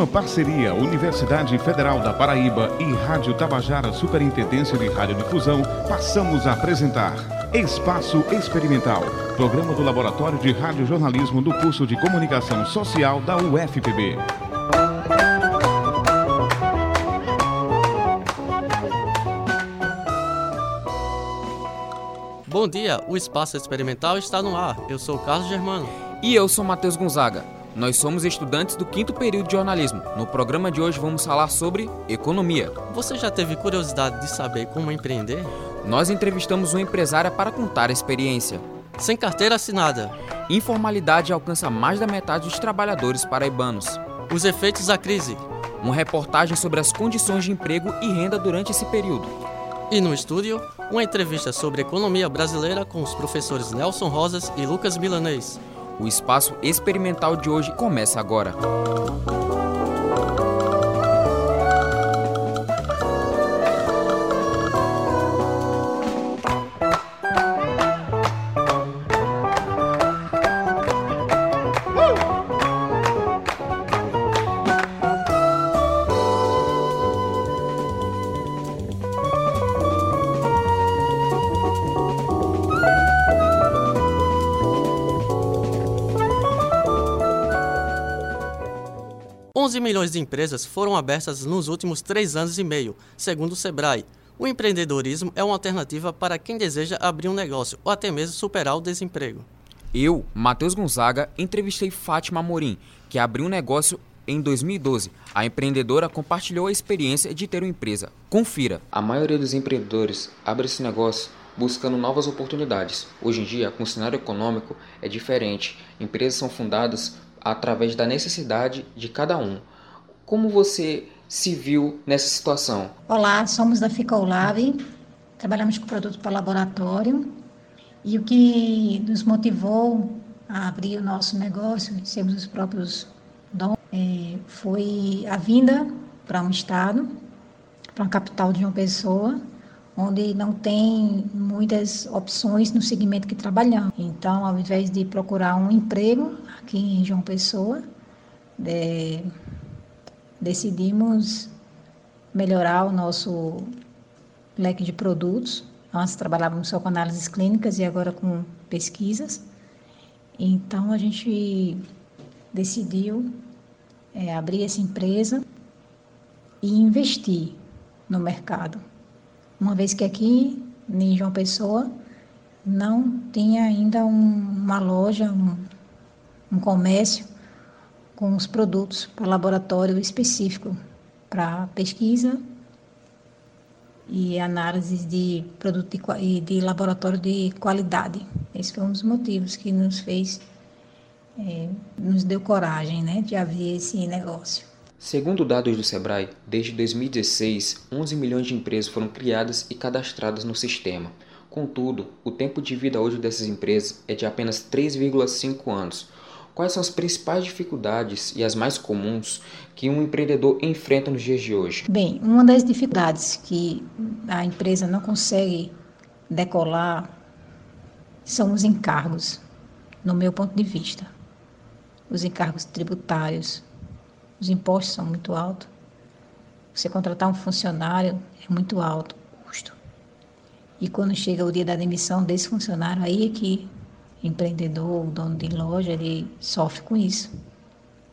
Numa parceria Universidade Federal da Paraíba e Rádio Tabajara Superintendência de Radiodifusão, passamos a apresentar Espaço Experimental, programa do Laboratório de Radiojornalismo do curso de Comunicação Social da UFPB. Bom dia, o Espaço Experimental está no ar. Eu sou o Carlos Germano. E eu sou Matheus Gonzaga. Nós somos estudantes do quinto período de jornalismo. No programa de hoje vamos falar sobre economia. Você já teve curiosidade de saber como empreender? Nós entrevistamos uma empresária para contar a experiência. Sem carteira assinada. Informalidade alcança mais da metade dos trabalhadores paraibanos. Os efeitos da crise. Uma reportagem sobre as condições de emprego e renda durante esse período. E no estúdio, uma entrevista sobre economia brasileira com os professores Nelson Rosas e Lucas Milanês. O espaço experimental de hoje começa agora. 11 milhões de empresas foram abertas nos últimos três anos e meio, segundo o Sebrae. O empreendedorismo é uma alternativa para quem deseja abrir um negócio ou até mesmo superar o desemprego. Eu, Matheus Gonzaga, entrevistei Fátima Morim, que abriu um negócio em 2012. A empreendedora compartilhou a experiência de ter uma empresa. Confira. A maioria dos empreendedores abre esse negócio buscando novas oportunidades. Hoje em dia, com o cenário econômico é diferente. Empresas são fundadas através da necessidade de cada um. Como você se viu nessa situação? Olá, somos da Ficolab, trabalhamos com produtos para laboratório e o que nos motivou a abrir o nosso negócio, sermos os próprios donos, é, foi a vinda para um estado, para uma capital de uma pessoa, onde não tem muitas opções no segmento que trabalhamos. Então, ao invés de procurar um emprego aqui em João Pessoa, é, decidimos melhorar o nosso leque de produtos. Nós trabalhávamos só com análises clínicas e agora com pesquisas. Então, a gente decidiu é, abrir essa empresa e investir no mercado uma vez que aqui em João Pessoa não tinha ainda um, uma loja, um, um comércio com os produtos para laboratório específico para pesquisa e análise de produto de, de laboratório de qualidade. Esse foi um dos motivos que nos fez, é, nos deu coragem né, de abrir esse negócio. Segundo dados do Sebrae, desde 2016, 11 milhões de empresas foram criadas e cadastradas no sistema. Contudo, o tempo de vida hoje dessas empresas é de apenas 3,5 anos. Quais são as principais dificuldades e as mais comuns que um empreendedor enfrenta nos dias de hoje? Bem, uma das dificuldades que a empresa não consegue decolar são os encargos, no meu ponto de vista. Os encargos tributários, os impostos são muito altos. Você contratar um funcionário é muito alto o custo. E quando chega o dia da demissão desse funcionário, aí é que empreendedor, dono de loja, ele sofre com isso.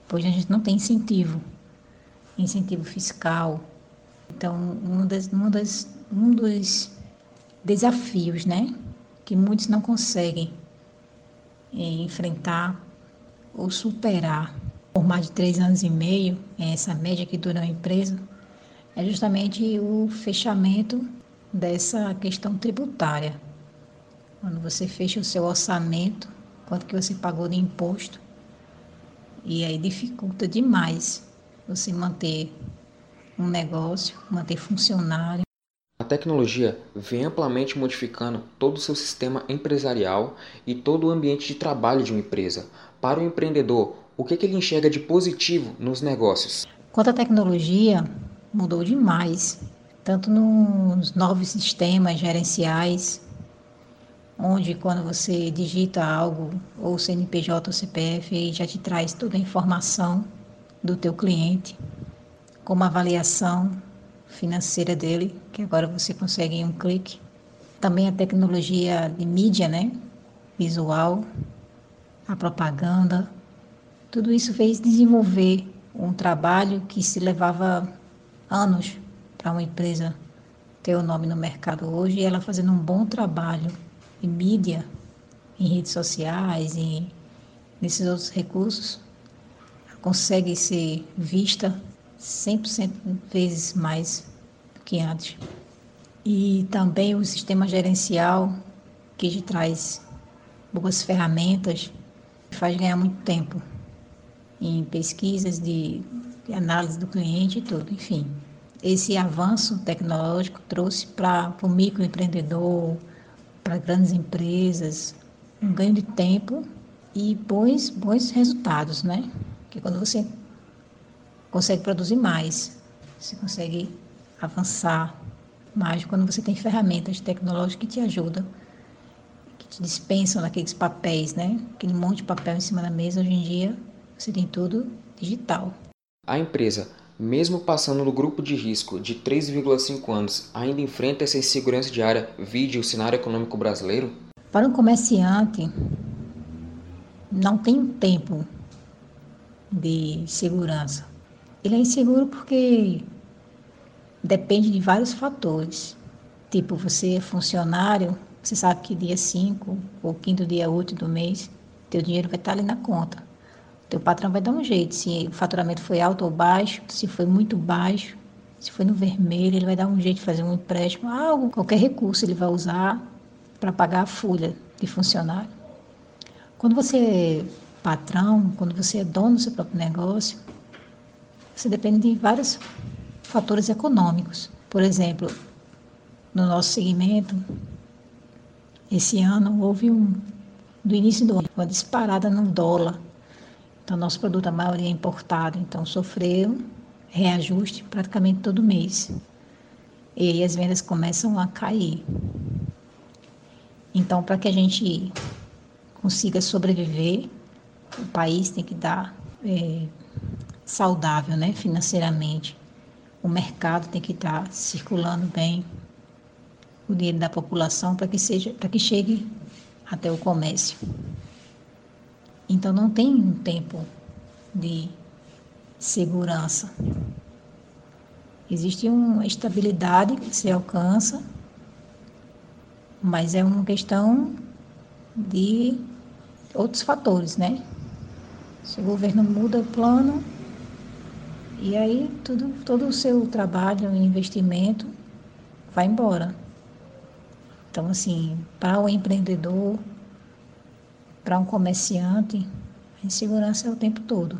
Pois a gente não tem incentivo, incentivo fiscal. Então, um, das, uma das, um dos desafios, né, que muitos não conseguem é, enfrentar ou superar por mais de três anos e meio, é essa média que dura a empresa, é justamente o fechamento dessa questão tributária. Quando você fecha o seu orçamento, quanto que você pagou de imposto, e aí dificulta demais você manter um negócio, manter funcionário. A tecnologia vem amplamente modificando todo o seu sistema empresarial e todo o ambiente de trabalho de uma empresa. Para o empreendedor, o que, que ele enxerga de positivo nos negócios? Quanto à tecnologia, mudou demais, tanto nos novos sistemas gerenciais, onde quando você digita algo, ou CNPJ ou CPF, já te traz toda a informação do teu cliente, como a avaliação financeira dele, que agora você consegue em um clique. Também a tecnologia de mídia, né? Visual, a propaganda. Tudo isso fez desenvolver um trabalho que se levava anos para uma empresa ter o nome no mercado hoje e ela fazendo um bom trabalho em mídia, em redes sociais e nesses outros recursos, consegue ser vista 100% vezes mais do que antes. E também o sistema gerencial que te traz boas ferramentas, faz ganhar muito tempo em pesquisas de, de análise do cliente e tudo, enfim. Esse avanço tecnológico trouxe para o microempreendedor, para grandes empresas, um ganho de tempo e bons, bons resultados, né? Que quando você consegue produzir mais, você consegue avançar mais quando você tem ferramentas tecnológicas que te ajudam, que te dispensam naqueles papéis, né? Aquele monte de papel em cima da mesa, hoje em dia você tem tudo digital. A empresa, mesmo passando no grupo de risco de 3,5 anos, ainda enfrenta essa insegurança diária, vide o cenário econômico brasileiro? Para um comerciante, não tem um tempo de segurança. Ele é inseguro porque depende de vários fatores. Tipo, você é funcionário, você sabe que dia 5 ou quinto dia útil do mês, teu dinheiro vai estar ali na conta. Teu patrão vai dar um jeito, se o faturamento foi alto ou baixo, se foi muito baixo, se foi no vermelho, ele vai dar um jeito de fazer um empréstimo, algo, qualquer recurso ele vai usar para pagar a folha de funcionário. Quando você é patrão, quando você é dono do seu próprio negócio, você depende de vários fatores econômicos. Por exemplo, no nosso segmento, esse ano houve um, do início do ano, uma disparada no dólar. Então, nosso produto, a maioria é importado, então sofreu reajuste praticamente todo mês. E aí as vendas começam a cair. Então, para que a gente consiga sobreviver, o país tem que dar é, saudável, né, financeiramente. O mercado tem que estar circulando bem o dinheiro da população para que seja, que chegue até o comércio. Então não tem um tempo de segurança. Existe uma estabilidade que se alcança, mas é uma questão de outros fatores, né? Se o governo muda o plano, e aí tudo, todo o seu trabalho e investimento vai embora. Então, assim, para o empreendedor, para um comerciante, a insegurança é o tempo todo.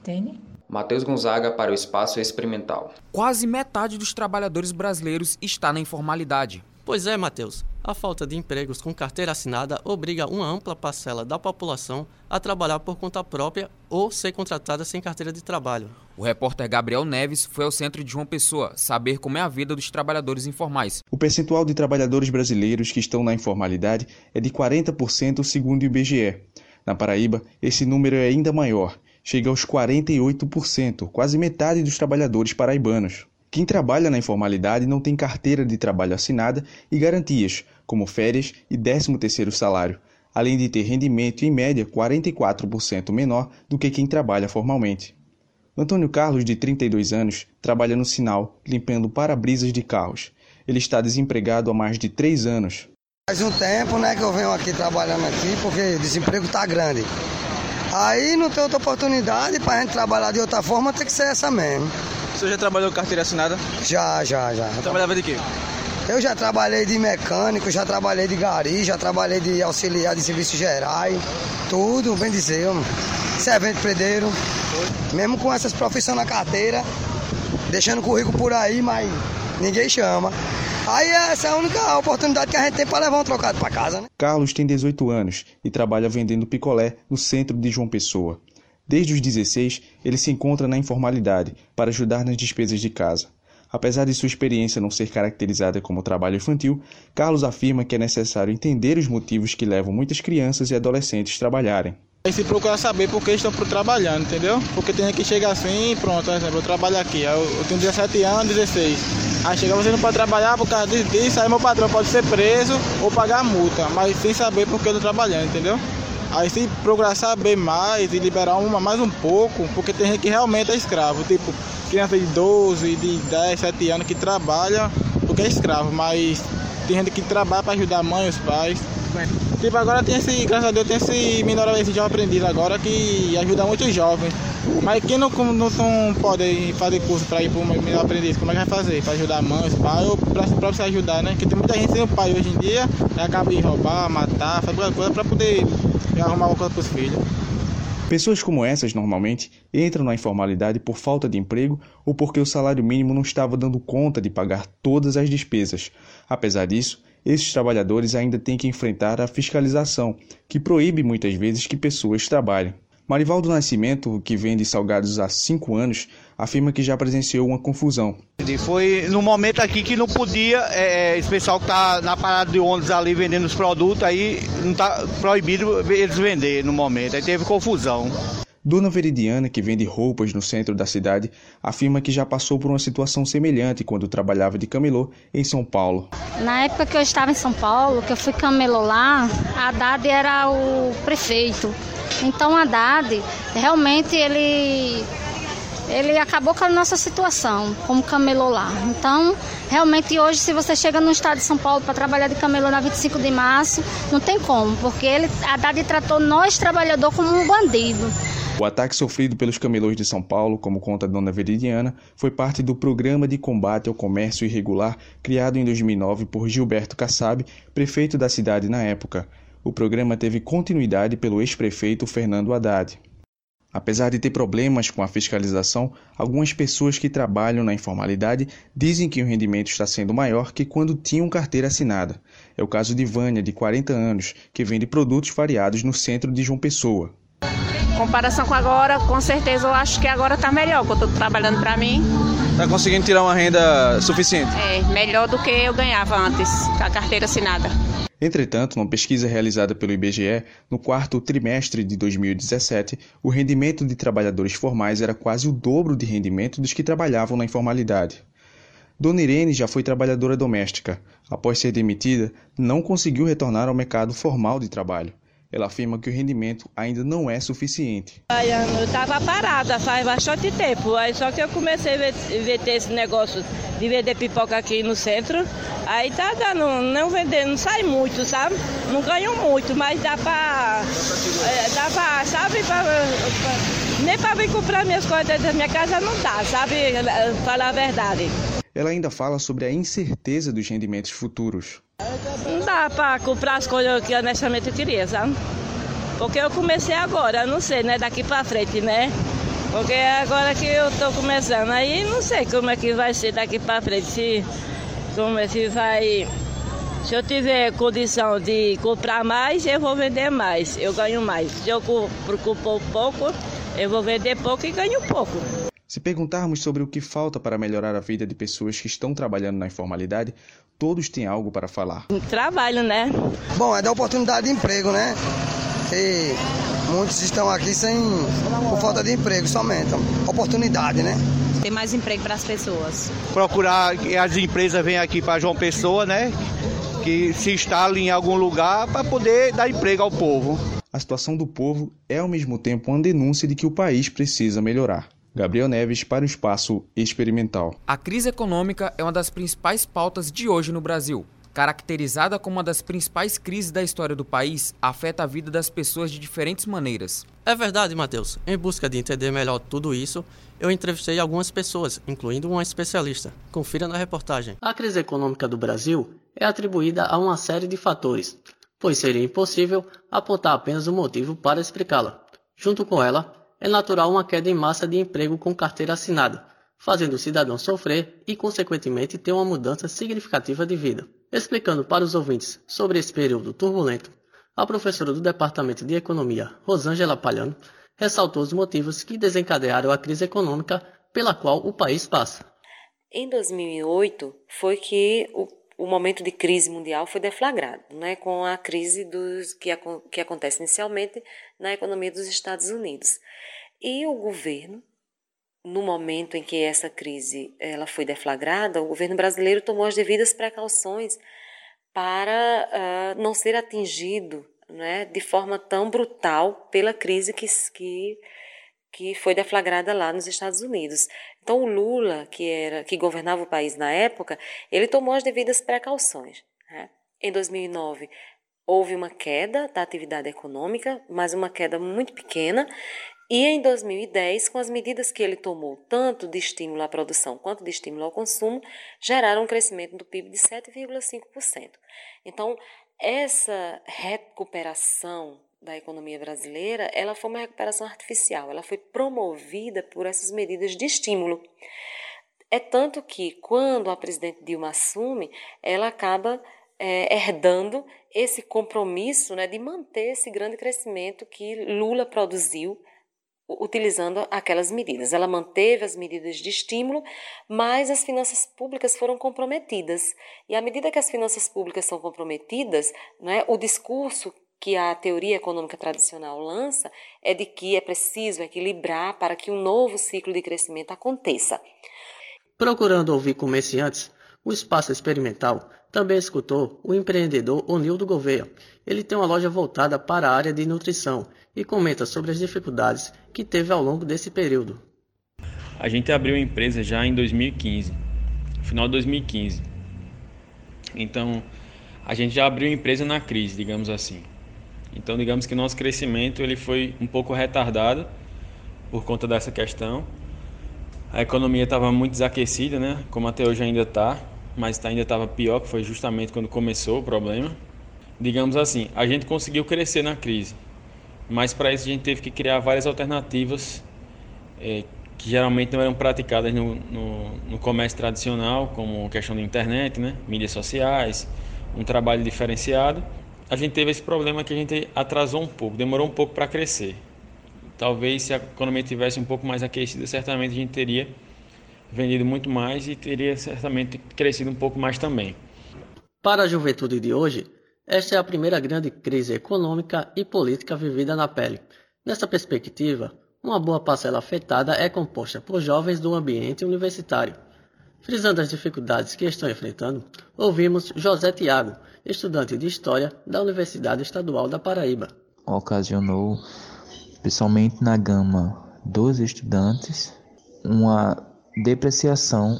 Entende? Matheus Gonzaga para o Espaço Experimental. Quase metade dos trabalhadores brasileiros está na informalidade. Pois é, Matheus. A falta de empregos com carteira assinada obriga uma ampla parcela da população a trabalhar por conta própria ou ser contratada sem carteira de trabalho. O repórter Gabriel Neves foi ao centro de João Pessoa saber como é a vida dos trabalhadores informais. O percentual de trabalhadores brasileiros que estão na informalidade é de 40% segundo o IBGE. Na Paraíba, esse número é ainda maior, chega aos 48%, quase metade dos trabalhadores paraibanos. Quem trabalha na informalidade não tem carteira de trabalho assinada e garantias, como férias e 13º salário, além de ter rendimento em média 44% menor do que quem trabalha formalmente. Antônio Carlos, de 32 anos, trabalha no sinal, limpando para-brisas de carros. Ele está desempregado há mais de três anos. Faz um tempo né, que eu venho aqui trabalhando aqui, porque o desemprego está grande. Aí não tem outra oportunidade para a gente trabalhar de outra forma, tem que ser essa mesmo. Você já trabalhou com carteira assinada? Já, já, já. Trabalhava de quê? Eu já trabalhei de mecânico, já trabalhei de gari, já trabalhei de auxiliar de serviços gerais, tudo, bem dizer, servente predeiro. Mesmo com essas profissões na carteira, deixando currículo por aí, mas ninguém chama. Aí essa é a única oportunidade que a gente tem para levar um trocado para casa, né? Carlos tem 18 anos e trabalha vendendo picolé no centro de João Pessoa. Desde os 16, ele se encontra na informalidade para ajudar nas despesas de casa. Apesar de sua experiência não ser caracterizada como trabalho infantil, Carlos afirma que é necessário entender os motivos que levam muitas crianças e adolescentes a trabalharem. E se procurar saber por que estão trabalhando, entendeu? Porque tem que chega assim, pronto, por exemplo, eu trabalho aqui, eu, eu tenho 17 anos, 16. Aí chega, você não pode trabalhar por causa disso, aí meu patrão pode ser preso ou pagar multa, mas sem saber por que eu estou trabalhando, entendeu? Aí se procurar saber mais e liberar uma, mais um pouco, porque tem gente que realmente é escravo, tipo criança de 12, de 10, 7 anos que trabalha porque é escravo, mas tem gente que trabalha para ajudar a mãe, os pais. Tipo, agora tem esse, graças a Deus, tem esse menor, esse jovem aprendiz agora que ajuda muitos jovens. Mas quem não, não, não pode fazer curso para ir para o menor aprendiz, como é que vai fazer? Para ajudar os pais, ou para se ajudar, né? Porque tem muita gente sem o pai hoje em dia, acaba de roubar, matar, fazer qualquer coisa para poder arrumar alguma coisa para os filhos. Pessoas como essas normalmente entram na informalidade por falta de emprego ou porque o salário mínimo não estava dando conta de pagar todas as despesas. Apesar disso, esses trabalhadores ainda têm que enfrentar a fiscalização, que proíbe muitas vezes que pessoas trabalhem. Marivaldo Nascimento, que vende salgados há cinco anos, afirma que já presenciou uma confusão. Foi no momento aqui que não podia, é, é esse pessoal que está na parada de ônibus ali vendendo os produtos, aí não está proibido eles vender no momento, aí teve confusão. Dona Veridiana, que vende roupas no centro da cidade, afirma que já passou por uma situação semelhante quando trabalhava de camelô em São Paulo. Na época que eu estava em São Paulo, que eu fui camelô lá, a Haddad era o prefeito. Então, a Haddad, realmente, ele ele acabou com a nossa situação como camelô lá. Então, realmente hoje, se você chega no estado de São Paulo para trabalhar de camelô na 25 de março, não tem como, porque ele, a Haddad tratou nós, trabalhador, como um bandido. O ataque sofrido pelos camelôs de São Paulo, como conta a Dona Veridiana, foi parte do Programa de Combate ao Comércio Irregular criado em 2009 por Gilberto Kassab, prefeito da cidade na época. O programa teve continuidade pelo ex-prefeito Fernando Haddad. Apesar de ter problemas com a fiscalização, algumas pessoas que trabalham na informalidade dizem que o rendimento está sendo maior que quando tinham carteira assinada. É o caso de Vânia, de 40 anos, que vende produtos variados no centro de João Pessoa comparação com agora, com certeza eu acho que agora está melhor, que eu estou trabalhando para mim. Está conseguindo tirar uma renda suficiente? É, melhor do que eu ganhava antes, com a carteira assinada. Entretanto, numa pesquisa realizada pelo IBGE, no quarto trimestre de 2017, o rendimento de trabalhadores formais era quase o dobro de rendimento dos que trabalhavam na informalidade. Dona Irene já foi trabalhadora doméstica. Após ser demitida, não conseguiu retornar ao mercado formal de trabalho. Ela afirma que o rendimento ainda não é suficiente. Eu estava parada faz bastante tempo, aí só que eu comecei a ter esse negócio de vender pipoca aqui no centro. Aí tá dando, não vender, não sai muito, sabe? Não ganho muito, mas dá pra. É, dá pra, sabe? Pra, pra, nem pra vir comprar minhas coisas da minha casa não dá, sabe? Falar a verdade. Ela ainda fala sobre a incerteza dos rendimentos futuros. Não dá para comprar as coisas que honestamente eu queria, sabe? Porque eu comecei agora, não sei, né? Daqui para frente, né? Porque é agora que eu estou começando, aí não sei como é que vai ser daqui para frente, se, como é que vai. Se eu tiver condição de comprar mais, eu vou vender mais, eu ganho mais. Se eu preocupar pouco, eu vou vender pouco e ganho pouco. Se perguntarmos sobre o que falta para melhorar a vida de pessoas que estão trabalhando na informalidade, todos têm algo para falar. Trabalho, né? Bom, é da oportunidade de emprego, né? E muitos estão aqui sem por falta de emprego somente. Oportunidade, né? Ter mais emprego para as pessoas. Procurar que as empresas venham aqui para João Pessoa, né? Que se instalem em algum lugar para poder dar emprego ao povo. A situação do povo é ao mesmo tempo uma denúncia de que o país precisa melhorar. Gabriel Neves para o Espaço Experimental. A crise econômica é uma das principais pautas de hoje no Brasil. Caracterizada como uma das principais crises da história do país, afeta a vida das pessoas de diferentes maneiras. É verdade, Matheus. Em busca de entender melhor tudo isso, eu entrevistei algumas pessoas, incluindo uma especialista. Confira na reportagem. A crise econômica do Brasil é atribuída a uma série de fatores, pois seria impossível apontar apenas um motivo para explicá-la. Junto com ela, é natural uma queda em massa de emprego com carteira assinada, fazendo o cidadão sofrer e, consequentemente, ter uma mudança significativa de vida. Explicando para os ouvintes sobre esse período turbulento, a professora do Departamento de Economia, Rosângela Palhano, ressaltou os motivos que desencadearam a crise econômica pela qual o país passa. Em 2008 foi que o, o momento de crise mundial foi deflagrado, né, com a crise dos, que, que acontece inicialmente na economia dos Estados Unidos. E o governo, no momento em que essa crise ela foi deflagrada, o governo brasileiro tomou as devidas precauções para uh, não ser atingido né, de forma tão brutal pela crise que, que, que foi deflagrada lá nos Estados Unidos. Então o Lula, que era que governava o país na época, ele tomou as devidas precauções. Né? Em 2009 houve uma queda da atividade econômica, mas uma queda muito pequena. E em 2010, com as medidas que ele tomou, tanto de estímulo à produção quanto de estímulo ao consumo, geraram um crescimento do PIB de 7,5%. Então, essa recuperação da economia brasileira, ela foi uma recuperação artificial, ela foi promovida por essas medidas de estímulo. É tanto que, quando a presidente Dilma assume, ela acaba é, herdando esse compromisso né, de manter esse grande crescimento que Lula produziu utilizando aquelas medidas. Ela manteve as medidas de estímulo, mas as finanças públicas foram comprometidas. E à medida que as finanças públicas são comprometidas, né, o discurso que a teoria econômica tradicional lança é de que é preciso equilibrar para que um novo ciclo de crescimento aconteça. Procurando ouvir comerciantes, o Espaço Experimental também escutou o empreendedor Onildo Gouveia. Ele tem uma loja voltada para a área de nutrição e comenta sobre as dificuldades que teve ao longo desse período. A gente abriu a empresa já em 2015, final de 2015. Então, a gente já abriu a empresa na crise, digamos assim. Então, digamos que nosso crescimento ele foi um pouco retardado por conta dessa questão. A economia estava muito desaquecida, né? Como até hoje ainda está, mas ainda estava pior, que foi justamente quando começou o problema. Digamos assim, a gente conseguiu crescer na crise, mas para isso a gente teve que criar várias alternativas é, que geralmente não eram praticadas no, no, no, comércio tradicional, como questão da internet, né? mídias sociais, um trabalho diferenciado a gente teve esse problema que a gente atrasou um pouco, demorou um pouco para crescer. Talvez se a economia tivesse um pouco mais aquecida, certamente a gente teria vendido muito mais e teria certamente crescido um pouco mais também. Para a juventude de hoje, esta é a primeira grande crise econômica e política vivida na pele. Nessa perspectiva, uma boa parcela afetada é composta por jovens do ambiente universitário. Frisando as dificuldades que estão enfrentando, ouvimos José Tiago, estudante de História da Universidade Estadual da Paraíba. Ocasionou, principalmente na gama dos estudantes, uma depreciação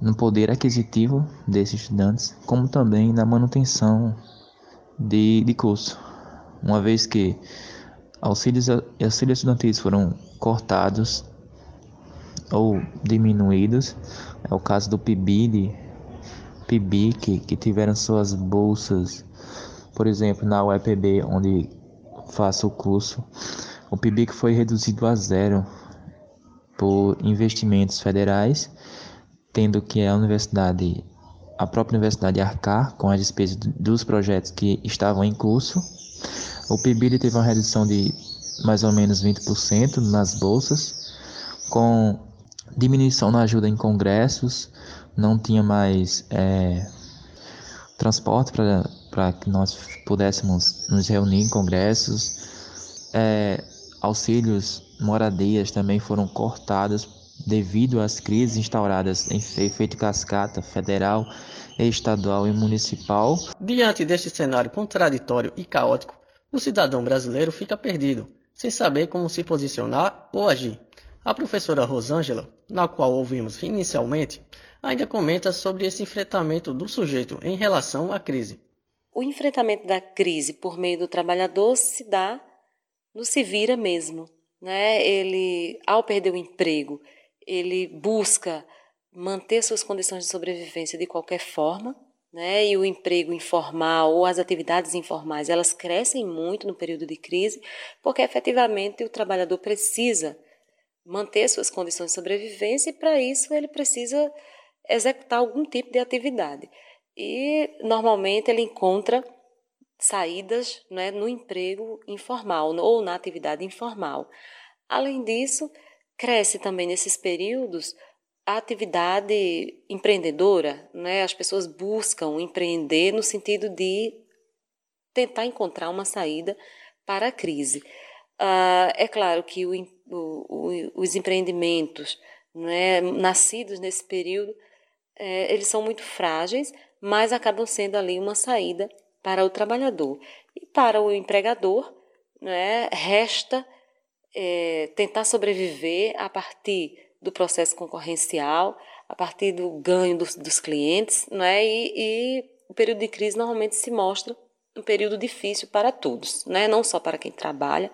no poder aquisitivo desses estudantes, como também na manutenção de, de curso, uma vez que auxílios, auxílios estudantis foram cortados ou diminuídos, é o caso do PIBID, PIBIC, que tiveram suas bolsas, por exemplo, na UEPB, onde faço o curso, o PIBIC foi reduzido a zero por investimentos federais, tendo que a universidade, a própria universidade arcar com as despesas dos projetos que estavam em curso. O PIBID teve uma redução de mais ou menos 20% nas bolsas, com diminuição na ajuda em congressos, não tinha mais é, transporte para que nós pudéssemos nos reunir em congressos. É, auxílios, moradias também foram cortados devido às crises instauradas em efeito cascata federal, estadual e municipal. Diante deste cenário contraditório e caótico, o cidadão brasileiro fica perdido, sem saber como se posicionar ou agir. A professora Rosângela, na qual ouvimos inicialmente, ainda comenta sobre esse enfrentamento do sujeito em relação à crise. O enfrentamento da crise por meio do trabalhador se dá no se vira mesmo. Né? Ele, ao perder o emprego, ele busca manter suas condições de sobrevivência de qualquer forma, né? E o emprego informal ou as atividades informais, elas crescem muito no período de crise, porque efetivamente o trabalhador precisa manter suas condições de sobrevivência e para isso ele precisa executar algum tipo de atividade. E normalmente ele encontra saídas né, no emprego informal ou na atividade informal. Além disso, cresce também nesses períodos a atividade empreendedora, né, as pessoas buscam empreender no sentido de tentar encontrar uma saída para a crise. Uh, é claro que o, o, os empreendimentos né, nascidos nesse período, é, eles são muito frágeis, mas acabam sendo ali uma saída para o trabalhador. E para o empregador, né, resta é, tentar sobreviver a partir do processo concorrencial, a partir do ganho dos, dos clientes, né, e, e o período de crise normalmente se mostra um período difícil para todos, né? não só para quem trabalha,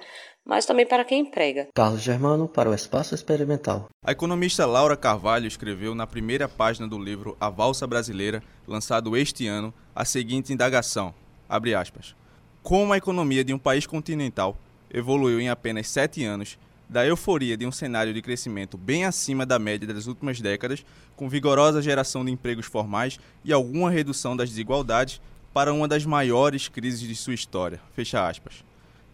mas também para quem emprega. Carlos Germano para o Espaço Experimental. A economista Laura Carvalho escreveu na primeira página do livro A Valsa Brasileira, lançado este ano, a seguinte indagação: abre aspas. Como a economia de um país continental evoluiu em apenas sete anos, da euforia de um cenário de crescimento bem acima da média das últimas décadas, com vigorosa geração de empregos formais e alguma redução das desigualdades, para uma das maiores crises de sua história. Fecha aspas.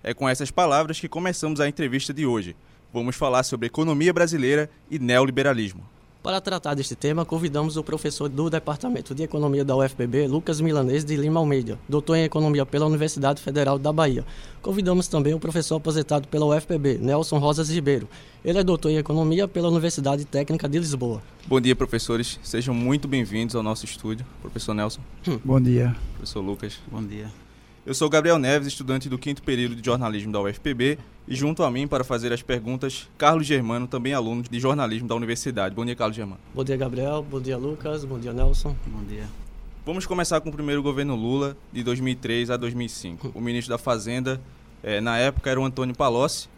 É com essas palavras que começamos a entrevista de hoje. Vamos falar sobre economia brasileira e neoliberalismo. Para tratar deste tema, convidamos o professor do Departamento de Economia da UFPB, Lucas Milanês de Lima Almeida, doutor em Economia pela Universidade Federal da Bahia. Convidamos também o professor aposentado pela UFPB, Nelson Rosas Ribeiro. Ele é doutor em Economia pela Universidade Técnica de Lisboa. Bom dia, professores. Sejam muito bem-vindos ao nosso estúdio. Professor Nelson. Bom dia. Professor Lucas. Bom dia. Eu sou Gabriel Neves, estudante do quinto período de jornalismo da UFPB, e junto a mim para fazer as perguntas, Carlos Germano, também aluno de jornalismo da universidade. Bom dia, Carlos Germano. Bom dia, Gabriel. Bom dia, Lucas. Bom dia, Nelson. Bom dia. Vamos começar com o primeiro governo Lula, de 2003 a 2005. O ministro da Fazenda, eh, na época, era o Antônio Palocci.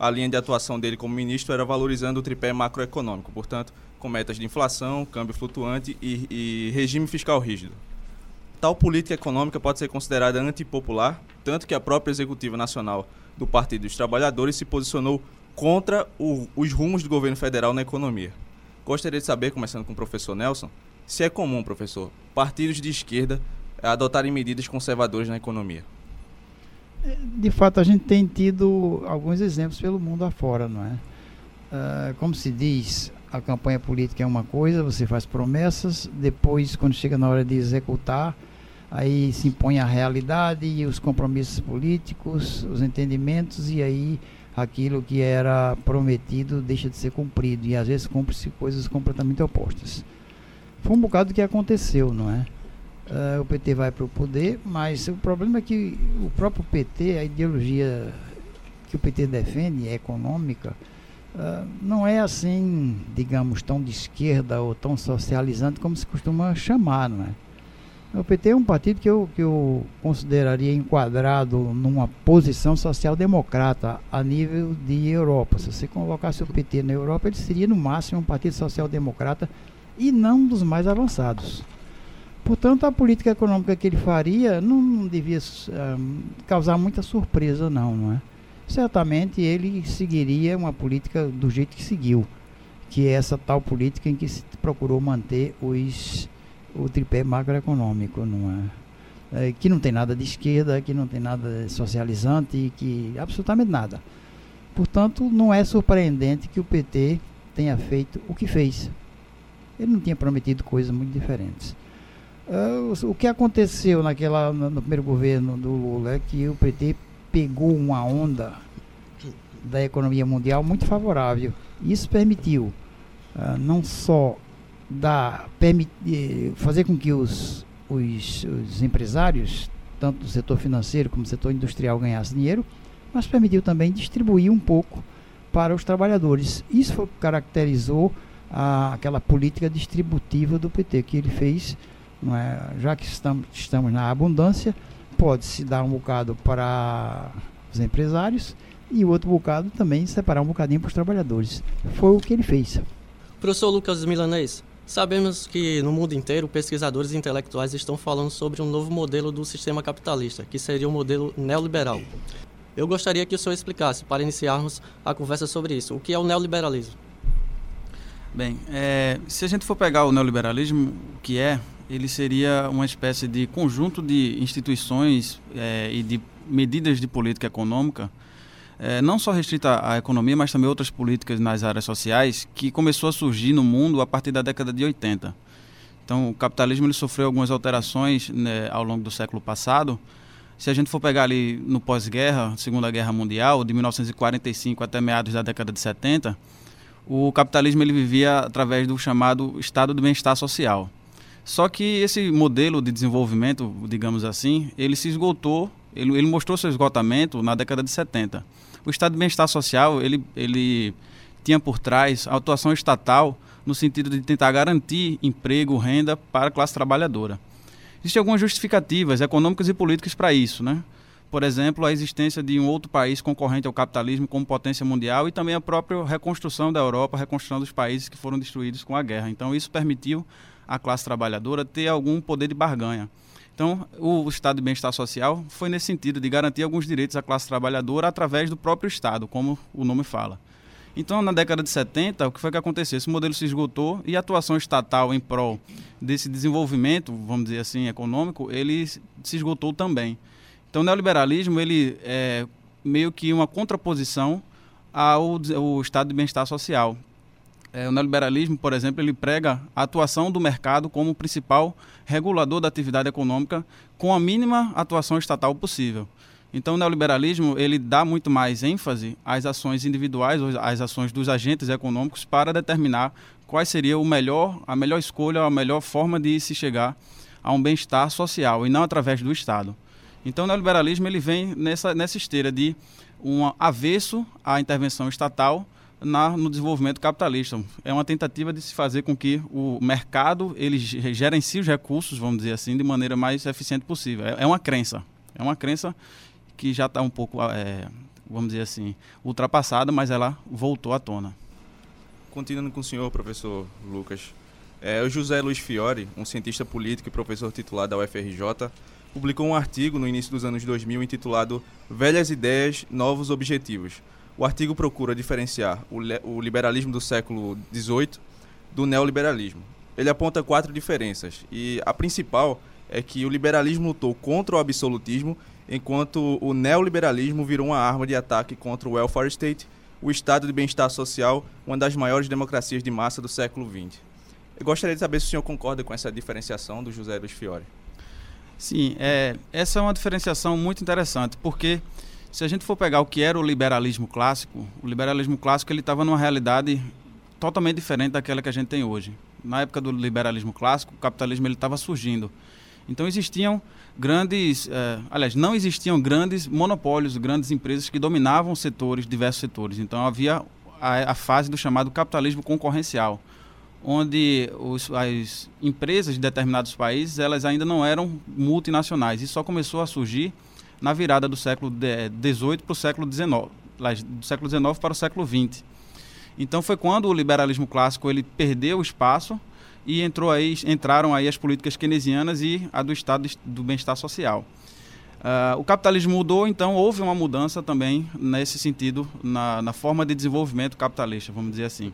A linha de atuação dele como ministro era valorizando o tripé macroeconômico, portanto, com metas de inflação, câmbio flutuante e, e regime fiscal rígido. Tal política econômica pode ser considerada antipopular, tanto que a própria executiva nacional do Partido dos Trabalhadores se posicionou contra o, os rumos do governo federal na economia. Gostaria de saber, começando com o professor Nelson, se é comum, professor, partidos de esquerda adotarem medidas conservadoras na economia. De fato, a gente tem tido alguns exemplos pelo mundo afora, não é? Uh, como se diz, a campanha política é uma coisa, você faz promessas, depois, quando chega na hora de executar, aí se impõe a realidade e os compromissos políticos, os entendimentos, e aí aquilo que era prometido deixa de ser cumprido, e às vezes cumpre-se coisas completamente opostas. Foi um bocado que aconteceu, não é? Uh, o PT vai para o poder, mas o problema é que o próprio PT, a ideologia que o PT defende, é econômica, uh, não é assim, digamos, tão de esquerda ou tão socializante como se costuma chamar, não é? O PT é um partido que eu, que eu consideraria enquadrado numa posição social-democrata a nível de Europa. Se você colocasse o PT na Europa, ele seria no máximo um partido social-democrata e não dos mais avançados. Portanto, a política econômica que ele faria não, não devia um, causar muita surpresa, não, não é? Certamente ele seguiria uma política do jeito que seguiu, que é essa tal política em que se procurou manter os o tripé macroeconômico, não é? é? que não tem nada de esquerda, que não tem nada socializante, que absolutamente nada. Portanto, não é surpreendente que o PT tenha feito o que fez. Ele não tinha prometido coisas muito diferentes. Uh, o que aconteceu naquela, no primeiro governo do Lula é que o PT pegou uma onda da economia mundial muito favorável. Isso permitiu uh, não só dar, permitir, fazer com que os, os, os empresários, tanto do setor financeiro como do setor industrial, ganhassem dinheiro, mas permitiu também distribuir um pouco para os trabalhadores. Isso foi, caracterizou a, aquela política distributiva do PT que ele fez. É? Já que estamos, estamos na abundância, pode-se dar um bocado para os empresários e o outro bocado também separar um bocadinho para os trabalhadores. Foi o que ele fez. Professor Lucas Milanês, Sabemos que no mundo inteiro pesquisadores intelectuais estão falando sobre um novo modelo do sistema capitalista, que seria o um modelo neoliberal. Eu gostaria que o senhor explicasse, para iniciarmos a conversa sobre isso, o que é o neoliberalismo. Bem, é, se a gente for pegar o neoliberalismo, o que é, ele seria uma espécie de conjunto de instituições é, e de medidas de política econômica é, não só restrita à economia, mas também outras políticas nas áreas sociais, que começou a surgir no mundo a partir da década de 80. Então, o capitalismo ele sofreu algumas alterações né, ao longo do século passado. Se a gente for pegar ali no pós-guerra, Segunda Guerra Mundial, de 1945 até meados da década de 70, o capitalismo ele vivia através do chamado estado do bem-estar social. Só que esse modelo de desenvolvimento, digamos assim, ele se esgotou, ele, ele mostrou seu esgotamento na década de 70. O estado de bem-estar social, ele, ele tinha por trás a atuação estatal no sentido de tentar garantir emprego, renda para a classe trabalhadora. Existem algumas justificativas econômicas e políticas para isso, né? Por exemplo, a existência de um outro país concorrente ao capitalismo como potência mundial e também a própria reconstrução da Europa, a reconstrução dos países que foram destruídos com a guerra. Então, isso permitiu a classe trabalhadora ter algum poder de barganha. Então, o Estado de Bem-Estar Social foi nesse sentido, de garantir alguns direitos à classe trabalhadora através do próprio Estado, como o nome fala. Então, na década de 70, o que foi que aconteceu? Esse modelo se esgotou e a atuação estatal em prol desse desenvolvimento, vamos dizer assim, econômico, ele se esgotou também. Então, o neoliberalismo, ele é meio que uma contraposição ao, ao estado de bem-estar social. É, o neoliberalismo, por exemplo, ele prega a atuação do mercado como principal regulador da atividade econômica com a mínima atuação estatal possível. Então, o neoliberalismo ele dá muito mais ênfase às ações individuais, às ações dos agentes econômicos para determinar qual seria o melhor, a melhor escolha, a melhor forma de se chegar a um bem-estar social e não através do Estado. Então, o neoliberalismo ele vem nessa, nessa esteira de um avesso à intervenção estatal na, no desenvolvimento capitalista. É uma tentativa de se fazer com que o mercado ele gere em si os recursos, vamos dizer assim, de maneira mais eficiente possível. É, é uma crença. É uma crença que já está um pouco, é, vamos dizer assim, ultrapassada, mas ela voltou à tona. Continuando com o senhor, professor Lucas. É, o José Luiz Fiore, um cientista político e professor titular da UFRJ, publicou um artigo no início dos anos 2000 intitulado Velhas Ideias, Novos Objetivos, o artigo procura diferenciar o, o liberalismo do século XVIII do neoliberalismo. Ele aponta quatro diferenças e a principal é que o liberalismo lutou contra o absolutismo, enquanto o neoliberalismo virou uma arma de ataque contra o welfare state, o estado de bem-estar social, uma das maiores democracias de massa do século XX. Eu gostaria de saber se o senhor concorda com essa diferenciação do José Luiz Fiore. Sim, é, essa é uma diferenciação muito interessante, porque se a gente for pegar o que era o liberalismo clássico, o liberalismo clássico ele estava numa realidade totalmente diferente daquela que a gente tem hoje. Na época do liberalismo clássico, o capitalismo ele estava surgindo. Então existiam grandes, eh, aliás, não existiam grandes monopólios, grandes empresas que dominavam setores, diversos setores. Então havia a, a fase do chamado capitalismo concorrencial, onde os, as empresas de determinados países elas ainda não eram multinacionais e só começou a surgir na virada do século XVIII para o século XIX, do século XIX para o século XX. Então foi quando o liberalismo clássico ele perdeu espaço e entrou aí, entraram aí as políticas keynesianas e a do estado do bem-estar social. Uh, o capitalismo mudou, então houve uma mudança também nesse sentido na, na forma de desenvolvimento capitalista, vamos dizer assim.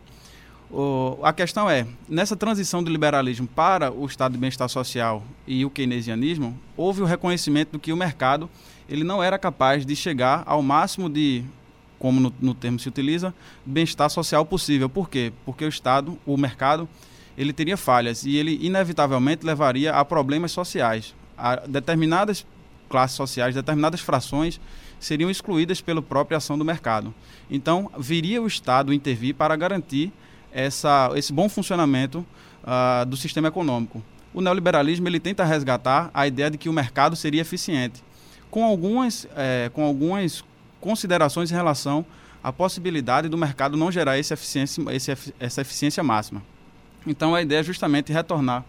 O, a questão é, nessa transição do liberalismo para o estado de bem-estar social e o keynesianismo, houve o reconhecimento do que o mercado ele não era capaz de chegar ao máximo de, como no, no termo se utiliza, bem-estar social possível. Por quê? Porque o Estado, o mercado, ele teria falhas e ele inevitavelmente levaria a problemas sociais. A determinadas classes sociais, determinadas frações seriam excluídas pela própria ação do mercado. Então, viria o Estado intervir para garantir essa, esse bom funcionamento uh, do sistema econômico. O neoliberalismo ele tenta resgatar a ideia de que o mercado seria eficiente com algumas, é, com algumas considerações em relação à possibilidade do mercado não gerar esse eficiência, esse, essa eficiência máxima. Então, a ideia é justamente retornar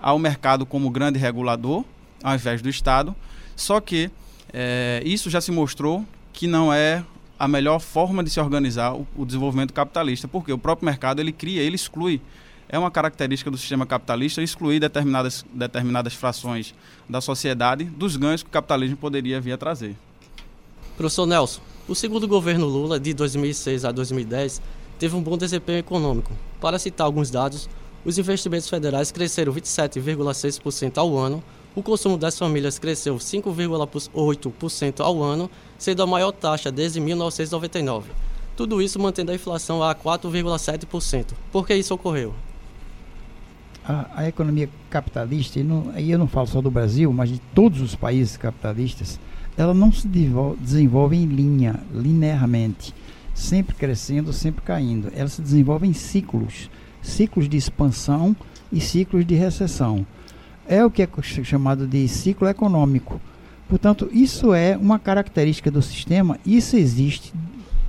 ao mercado como grande regulador, ao invés do Estado, só que é, isso já se mostrou que não é a melhor forma de se organizar o, o desenvolvimento capitalista, porque o próprio mercado ele cria, ele exclui é uma característica do sistema capitalista excluir determinadas, determinadas frações da sociedade dos ganhos que o capitalismo poderia vir a trazer. Professor Nelson, o segundo governo Lula, de 2006 a 2010, teve um bom desempenho econômico. Para citar alguns dados, os investimentos federais cresceram 27,6% ao ano, O consumo das famílias cresceu 5,8% ao ano, sendo a maior taxa desde 1999. Tudo isso mantendo a inflação a 4,7%. Por que isso ocorreu? A, a economia capitalista, e, não, e eu não falo só do Brasil, mas de todos os países capitalistas, ela não se desenvolve em linha, linearmente, sempre crescendo, sempre caindo. Ela se desenvolve em ciclos, ciclos de expansão e ciclos de recessão. É o que é chamado de ciclo econômico. Portanto, isso é uma característica do sistema, isso existe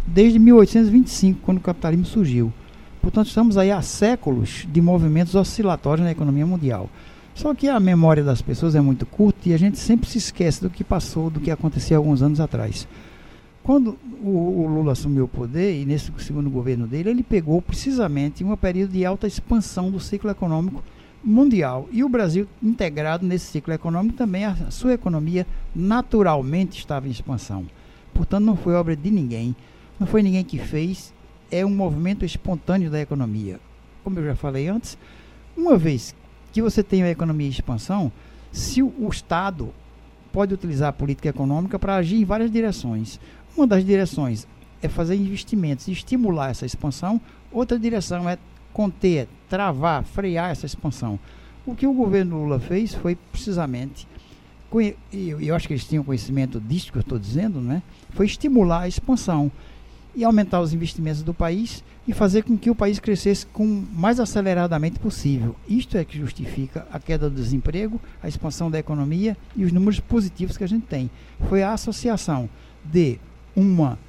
desde 1825, quando o capitalismo surgiu. Portanto, estamos aí há séculos de movimentos oscilatórios na economia mundial. Só que a memória das pessoas é muito curta e a gente sempre se esquece do que passou, do que aconteceu alguns anos atrás. Quando o, Lula assumiu o poder, e nesse segundo governo dele, ele pegou precisamente um período de alta expansão do ciclo econômico mundial. E o Brasil, integrado nesse ciclo econômico, também a sua economia naturalmente estava em expansão. Portanto, não foi obra de ninguém, não foi ninguém que fez, é um movimento espontâneo da economia. Como eu já falei antes, uma vez que você tem a economia em expansão, se o, o Estado pode utilizar a política econômica para agir em várias direções. Uma das direções é fazer investimentos e estimular essa expansão, outra direção é conter, travar, frear essa expansão. O que o governo Lula fez foi precisamente, e eu acho que eles tinham conhecimento disso que eu estou dizendo, né? foi estimular a expansão e aumentar os investimentos do país e fazer com que o país crescesse com mais aceleradamente possível. Isto é que justifica a queda do desemprego, a expansão da economia e os números positivos que a gente tem. Foi a associação de uma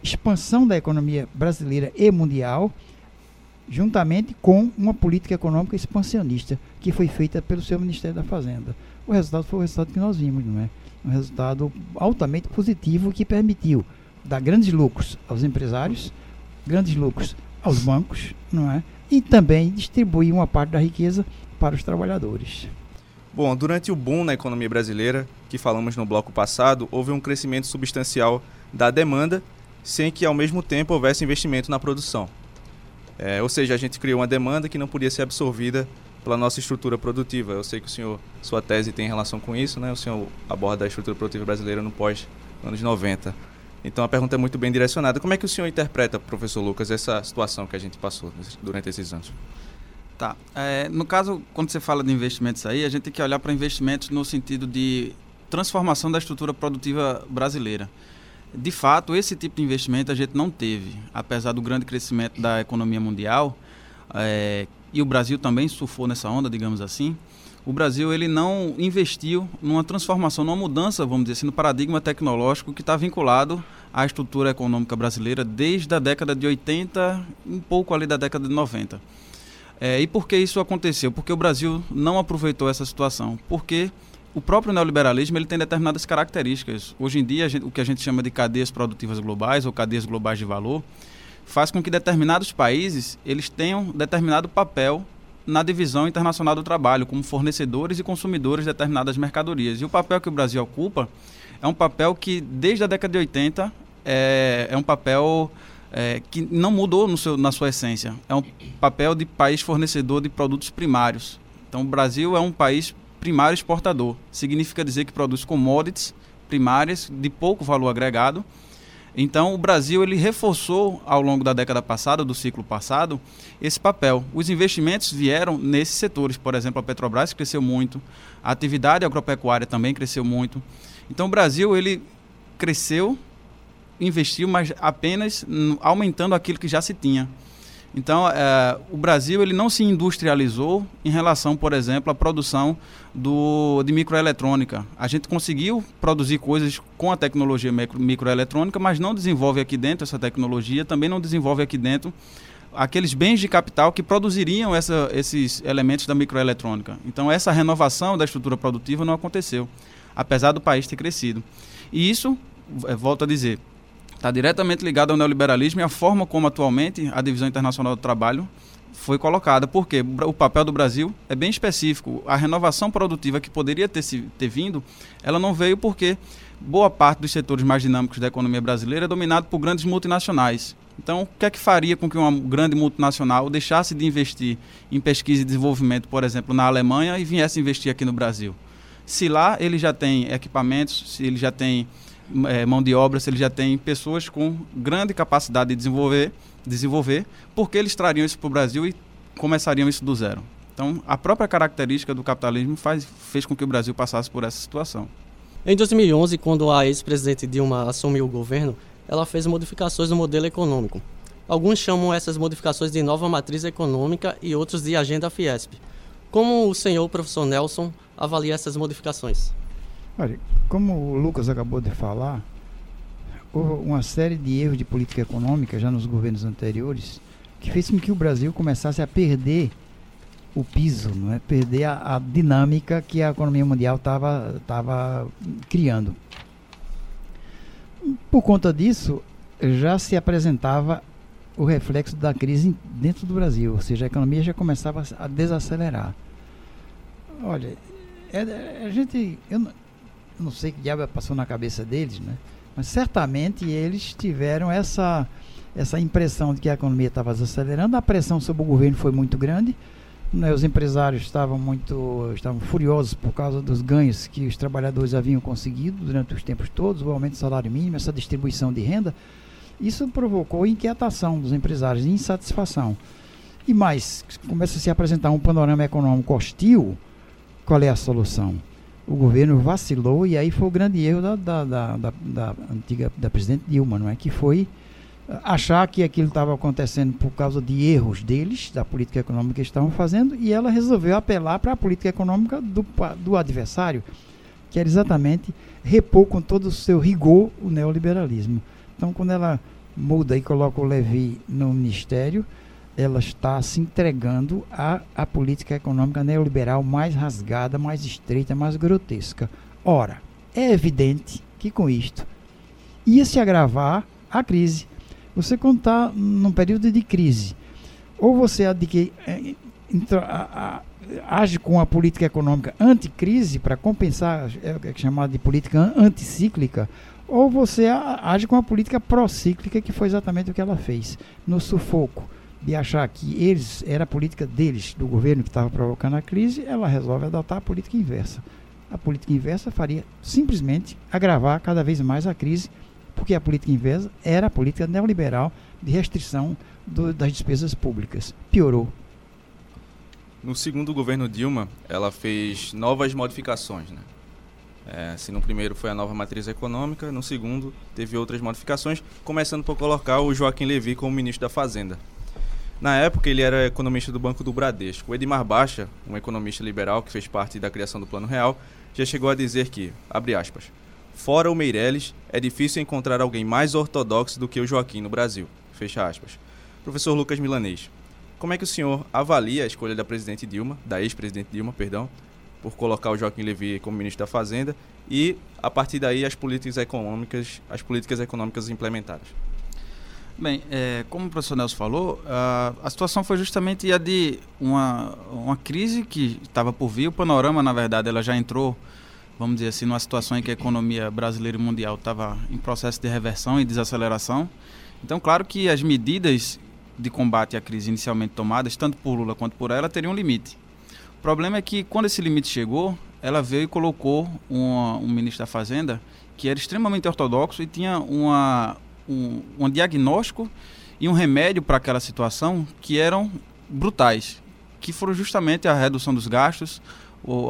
expansão da economia brasileira e mundial, juntamente com uma política econômica expansionista que foi feita pelo seu Ministério da Fazenda. O resultado foi o resultado que nós vimos, não é? Um resultado altamente positivo que permitiu dar grandes lucros aos empresários, grandes lucros aos bancos, não é? E também distribuir uma parte da riqueza para os trabalhadores. Bom, durante o boom na economia brasileira, que falamos no bloco passado, houve um crescimento substancial da demanda, sem que ao mesmo tempo houvesse investimento na produção. É, ou seja, a gente criou uma demanda que não podia ser absorvida pela nossa estrutura produtiva. Eu sei que o senhor, sua tese tem relação com isso, né? O senhor aborda a estrutura produtiva brasileira no pós anos 90. Então a pergunta é muito bem direcionada. Como é que o senhor interpreta, professor Lucas, essa situação que a gente passou durante esses anos? Tá. É, no caso, quando você fala de investimentos aí, a gente tem que olhar para investimentos no sentido de transformação da estrutura produtiva brasileira. De fato, esse tipo de investimento a gente não teve, apesar do grande crescimento da economia mundial, é, e o Brasil também surfou nessa onda, digamos assim o Brasil ele não investiu numa transformação, numa mudança, vamos dizer assim, no paradigma tecnológico que está vinculado à estrutura econômica brasileira desde a década de 80, um pouco ali da década de 90. É, e por que isso aconteceu? Porque o Brasil não aproveitou essa situação. Porque o próprio neoliberalismo ele tem determinadas características. Hoje em dia, gente, o que a gente chama de cadeias produtivas globais ou cadeias globais de valor faz com que determinados países eles tenham determinado papel na divisão internacional do trabalho, como fornecedores e consumidores de determinadas mercadorias. E o papel que o Brasil ocupa é um papel que, desde a década de 80, é, é um papel é, que não mudou seu, na sua essência. É um papel de país fornecedor de produtos primários. Então, o Brasil é um país primário exportador. Significa dizer que produz commodities primárias de pouco valor agregado então, o Brasil ele reforçou ao longo da década passada, do ciclo passado, esse papel. Os investimentos vieram nesses setores, por exemplo, a Petrobras cresceu muito, a atividade agropecuária também cresceu muito. Então, o Brasil ele cresceu, investiu, mas apenas aumentando aquilo que já se tinha. Então, é, o Brasil ele não se industrializou em relação, por exemplo, à produção do, de microeletrônica. A gente conseguiu produzir coisas com a tecnologia micro, microeletrônica, mas não desenvolve aqui dentro essa tecnologia, também não desenvolve aqui dentro aqueles bens de capital que produziriam essa, esses elementos da microeletrônica. Então, essa renovação da estrutura produtiva não aconteceu, apesar do país ter crescido. E isso, é, volto a dizer, está diretamente ligado ao neoliberalismo e à forma como atualmente a divisão internacional do trabalho foi colocada. Porque o papel do Brasil é bem específico. A renovação produtiva que poderia ter, se, ter vindo, ela não veio porque boa parte dos setores mais dinâmicos da economia brasileira é dominado por grandes multinacionais. Então, o que é que faria com que uma grande multinacional deixasse de investir em pesquisa e desenvolvimento, por exemplo, na Alemanha e viesse investir aqui no Brasil? Se lá ele já tem equipamentos, se ele já tem é, mão de obra, se ele já tem pessoas com grande capacidade de desenvolver, desenvolver, porque eles trariam isso para o Brasil e começariam isso do zero. Então, a própria característica do capitalismo faz, fez com que o Brasil passasse por essa situação. Em 2011, quando a ex-presidente Dilma assumiu o governo, ela fez modificações no modelo econômico. Alguns chamam essas modificações de nova matriz econômica e outros de agenda Fiesp. Como o senhor professor Nelson avalia essas modificações? Olha, como o Lucas acabou de falar, houve uma série de erros de política econômica já nos governos anteriores que fez com que o Brasil começasse a perder o piso, não é? perder a, a dinâmica que a economia mundial estava tava criando. Por conta disso, já se apresentava o reflexo da crise dentro do Brasil, ou seja, a economia já começava a desacelerar. Olha, é, a gente, eu não, sei que diabo passou na cabeça deles, né? mas certamente eles tiveram essa, essa impressão de que a economia estava desacelerando, a pressão sobre o governo foi muito grande, né, os empresários estavam muito estavam furiosos por causa dos ganhos que os trabalhadores haviam conseguido durante os tempos todos, o aumento do salário mínimo, essa distribuição de renda. Isso provocou inquietação dos empresários, insatisfação. E mais, começa a se apresentar um panorama econômico hostil. Qual é a solução? O governo vacilou e aí foi o grande erro da, da, da, da, da antiga da presidente Dilma, não é? Que foi achar que aquilo estava acontecendo por causa de erros deles, da política econômica que estavam fazendo, e ela resolveu apelar para a política econômica do, do adversário, que era exatamente repor com todo o seu rigor o neoliberalismo. Então, quando ela muda e coloca o Levi no ministério, ela está se entregando à, à política econômica neoliberal mais rasgada, mais estreita, mais grotesca. Ora, é evidente que com isto ia se agravar a crise. Você está num período de crise, ou você adquire, é, age com a política econômica anticrise para compensar, é, é chamado de política anticíclica, ou você age com a política procíclica, que foi exatamente o que ela fez, no sufoco de achar que eles era a política deles, do governo que estava provocando a crise, ela resolve adotar a política inversa. A política inversa faria simplesmente agravar cada vez mais a crise porque a política inversa era a política neoliberal de restrição do, das despesas públicas. Piorou. No segundo governo Dilma, ela fez novas modificações. Né? É, se no primeiro foi a nova matriz econômica, no segundo teve outras modificações, começando por colocar o Joaquim Levy como ministro da Fazenda. Na época, ele era economista do Banco do Bradesco. O Edmar Baixa, um economista liberal que fez parte da criação do Plano Real, já chegou a dizer que, abre aspas, Fora o Meirelles, é difícil encontrar alguém mais ortodoxo do que o Joaquim no Brasil. Fecha aspas. Professor Lucas Milanês, como é que o senhor avalia a escolha da presidente Dilma, da ex-presidente Dilma, perdão, por colocar o Joaquim Levy como ministro da Fazenda e a partir daí as políticas econômicas, as políticas econômicas implementadas? Bem, é, como o professor Nelson falou, a, a situação foi justamente a de uma, uma crise que estava por vir. O panorama, na verdade, ela já entrou vamos dizer assim, numa situação em que a economia brasileira e mundial estava em processo de reversão e desaceleração. Então, claro que as medidas de combate à crise inicialmente tomadas, tanto por Lula quanto por ela, teriam um limite. O problema é que, quando esse limite chegou, ela veio e colocou um ministro da Fazenda que era extremamente ortodoxo e tinha uma, um, um diagnóstico e um remédio para aquela situação que eram brutais, que foram justamente a redução dos gastos,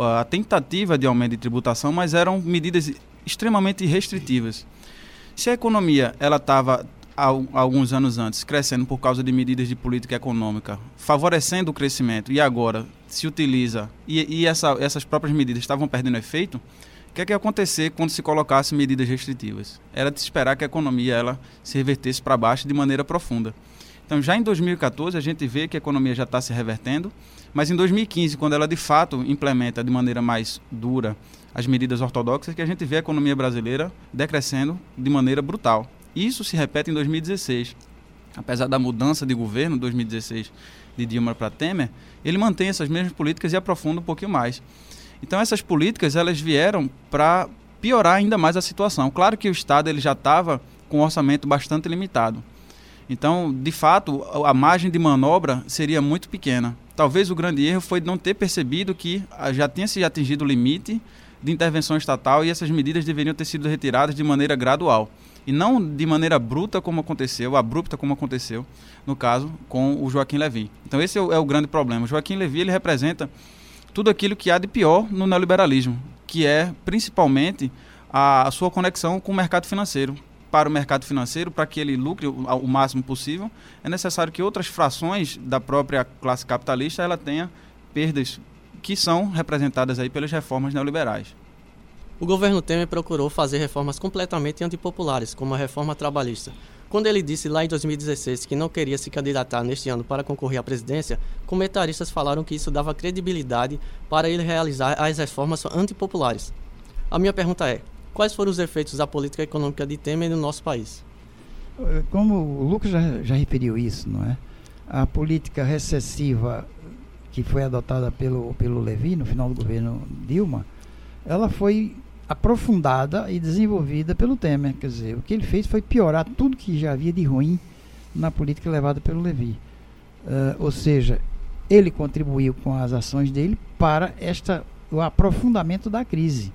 a tentativa de aumento de tributação, mas eram medidas extremamente restritivas. Se a economia ela estava alguns anos antes crescendo por causa de medidas de política econômica, favorecendo o crescimento, e agora se utiliza e, e essa, essas próprias medidas estavam perdendo efeito, o que é que ia acontecer quando se colocasse medidas restritivas? Era de se esperar que a economia ela se revertesse para baixo de maneira profunda. Então, já em 2014, a gente vê que a economia já está se revertendo, mas em 2015, quando ela de fato implementa de maneira mais dura as medidas ortodoxas, que a gente vê a economia brasileira decrescendo de maneira brutal. Isso se repete em 2016. Apesar da mudança de governo, 2016, de Dilma para Temer, ele mantém essas mesmas políticas e aprofunda um pouquinho mais. Então essas políticas elas vieram para piorar ainda mais a situação. Claro que o Estado ele já estava com um orçamento bastante limitado. Então, de fato, a margem de manobra seria muito pequena. Talvez o grande erro foi não ter percebido que ah, já tinha se atingido o limite de intervenção estatal e essas medidas deveriam ter sido retiradas de maneira gradual e não de maneira bruta como aconteceu, abrupta como aconteceu, no caso, com o Joaquim Levy. Então esse é o, é o grande problema. O Joaquim Levy ele representa tudo aquilo que há de pior no neoliberalismo, que é principalmente a, sua conexão com o mercado financeiro. Para o mercado financeiro, para que ele lucre o, o, máximo possível, é necessário que outras frações da própria classe capitalista ela tenha perdas que são representadas aí pelas reformas neoliberais. O governo Temer procurou fazer reformas completamente antipopulares, como a reforma trabalhista. Quando ele disse lá em 2016 que não queria se candidatar neste ano para concorrer à presidência, comentaristas falaram que isso dava credibilidade para ele realizar as reformas antipopulares. A minha pergunta é: quais foram os efeitos da política econômica de Temer no nosso país? Como o Lucas já, já referiu isso, não é? A política recessiva que foi adotada pelo, pelo Levi no final do governo Dilma, ela foi aprofundada e desenvolvida pelo Temer. Quer dizer, o que ele fez foi piorar tudo que já havia de ruim na política levada pelo Levi. Uh, ou seja, ele contribuiu com as ações dele para esta, o aprofundamento da crise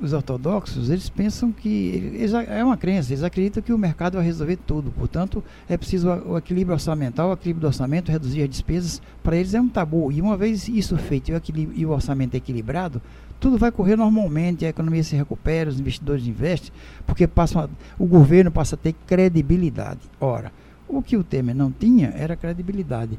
os ortodoxos, eles pensam que eles, é uma crença, eles acreditam que o mercado vai resolver tudo. Portanto, é preciso o, equilíbrio orçamental, o equilíbrio do orçamento, reduzir as despesas. Para eles é um tabu. E uma vez isso feito e o, orçamento equilibrado, tudo vai correr normalmente, a economia se recupera, os investidores investem, porque passa, o governo passa a ter credibilidade. Ora, o que o Temer não tinha era credibilidade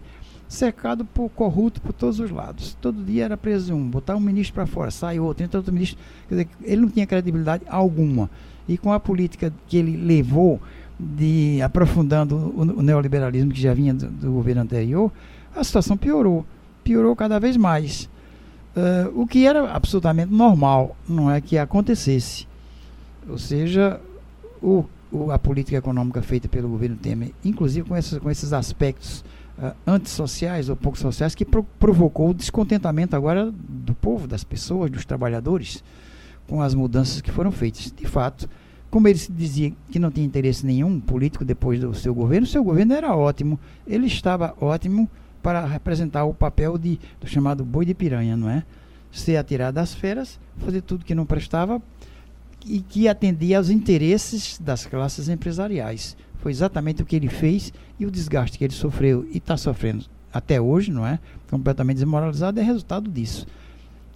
cercado por corrupto por todos os lados. Todo dia era preso um, botar um ministro para fora, sai outro, entra outro ministro. Quer dizer, ele não tinha credibilidade alguma. E com a política que ele levou de aprofundando o, o neoliberalismo que já vinha do, do, governo anterior, a situação piorou, piorou cada vez mais. Uh, o que era absolutamente normal, não é que acontecesse. Ou seja, o, o, a política econômica feita pelo governo Temer, inclusive com esses, com esses aspectos uh, antissociais ou pouco sociais que pro provocou o descontentamento agora do povo, das pessoas, dos trabalhadores, com as mudanças que foram feitas. De fato, como ele dizia que não tinha interesse nenhum político depois do seu governo, seu governo era ótimo, ele estava ótimo para representar o papel de, do chamado boi de piranha, não é? Ser atirado das feras, fazer tudo que não prestava e que atendia aos interesses das classes empresariais. Foi exatamente o que ele fez e o desgaste que ele sofreu e está sofrendo até hoje, não é? Completamente desmoralizado, é resultado disso.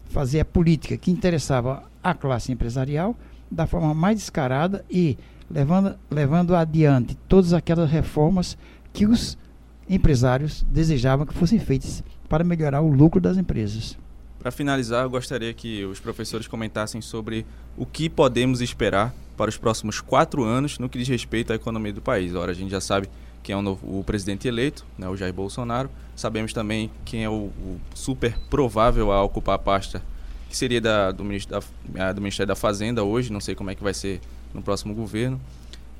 Fazer a política que interessava a classe empresarial da forma mais descarada e levando, levando adiante todas aquelas reformas que os empresários desejavam que fossem feitas para melhorar o lucro das empresas. Para finalizar, eu gostaria que os professores comentassem sobre o que podemos esperar para os próximos quatro anos no que diz respeito à economia do país. Ora, a gente já sabe quem é o, novo, o presidente eleito, né, o Jair Bolsonaro. Sabemos também quem é o, o super provável a ocupar a pasta que seria da, do, ministro da, do Ministério da Fazenda hoje, não sei como é que vai ser no próximo governo.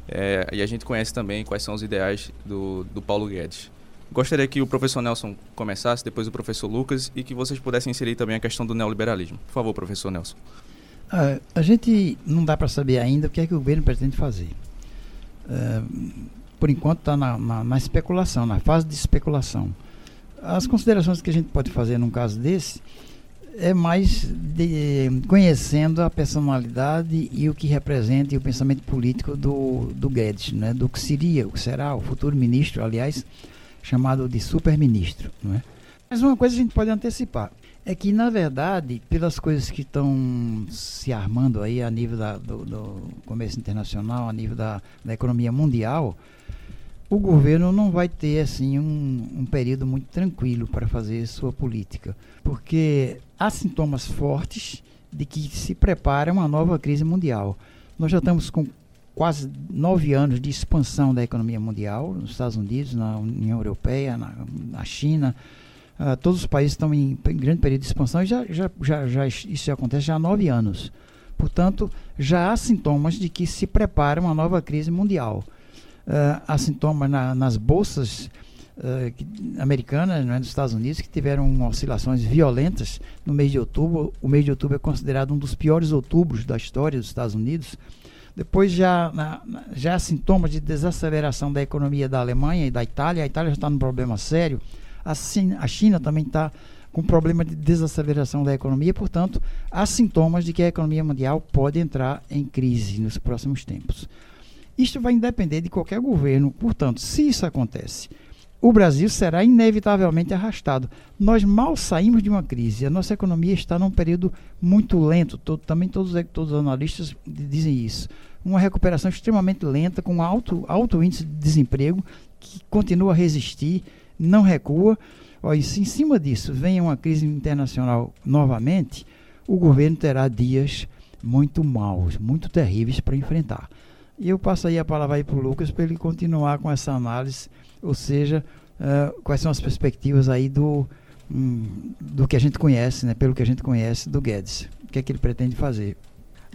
É, e a gente conhece também quais são os ideais do, do Paulo Guedes. Gostaria que o professor Nelson começasse, depois o professor Lucas, e que vocês pudessem inserir também a questão do neoliberalismo. Por favor, professor Nelson. Ah, a gente não dá para saber ainda o que é que o governo pretende fazer. Ah, por enquanto está na, na, na, especulação, na fase de especulação. As considerações que a gente pode fazer num caso desse é mais de, conhecendo a personalidade e o que representa e o pensamento político do, do Guedes, né? do que seria, o que será o futuro ministro, aliás, chamado de super-ministro. Né? Mas uma coisa a gente pode antecipar é que, na verdade, pelas coisas que estão se armando aí a nível da, do, do, comércio internacional, a nível da, da, economia mundial, o governo não vai ter assim um, um período muito tranquilo para fazer sua política, porque há sintomas fortes de que se prepara uma nova crise mundial. Nós já estamos com quase nove anos de expansão da economia mundial, nos Estados Unidos, na União Europeia, na, na China, Uh, todos os países estão em, em, grande período de expansão e já, já, já, já, isso já acontece já há nove anos. Portanto, já há sintomas de que se prepara uma nova crise mundial. Uh, há sintomas na, nas bolsas uh, americanas, né, dos Estados Unidos, que tiveram oscilações violentas no mês de outubro. O mês de outubro é considerado um dos piores outubros da história dos Estados Unidos. Depois já, na, já há sintomas de desaceleração da economia da Alemanha e da Itália. A Itália já está num problema sério a China, a China também está com problema de desaceleração da economia, portanto, há sintomas de que a economia mundial pode entrar em crise nos próximos tempos. Isto vai depender de qualquer governo, portanto, se isso acontece, o Brasil será inevitavelmente arrastado. Nós mal saímos de uma crise, a nossa economia está num período muito lento, todo, também todos, todos os analistas dizem isso. Uma recuperação extremamente lenta, com alto, alto índice de desemprego, que continua a resistir, não recua. Ó, e se em cima disso vem uma crise internacional novamente, o governo terá dias muito maus, muito terríveis para enfrentar. E eu passo aí a palavra para o Lucas para ele continuar com essa análise, ou seja, uh, quais são as perspectivas aí do, um, do que a gente conhece, né, pelo que a gente conhece do Guedes. O que é que ele pretende fazer?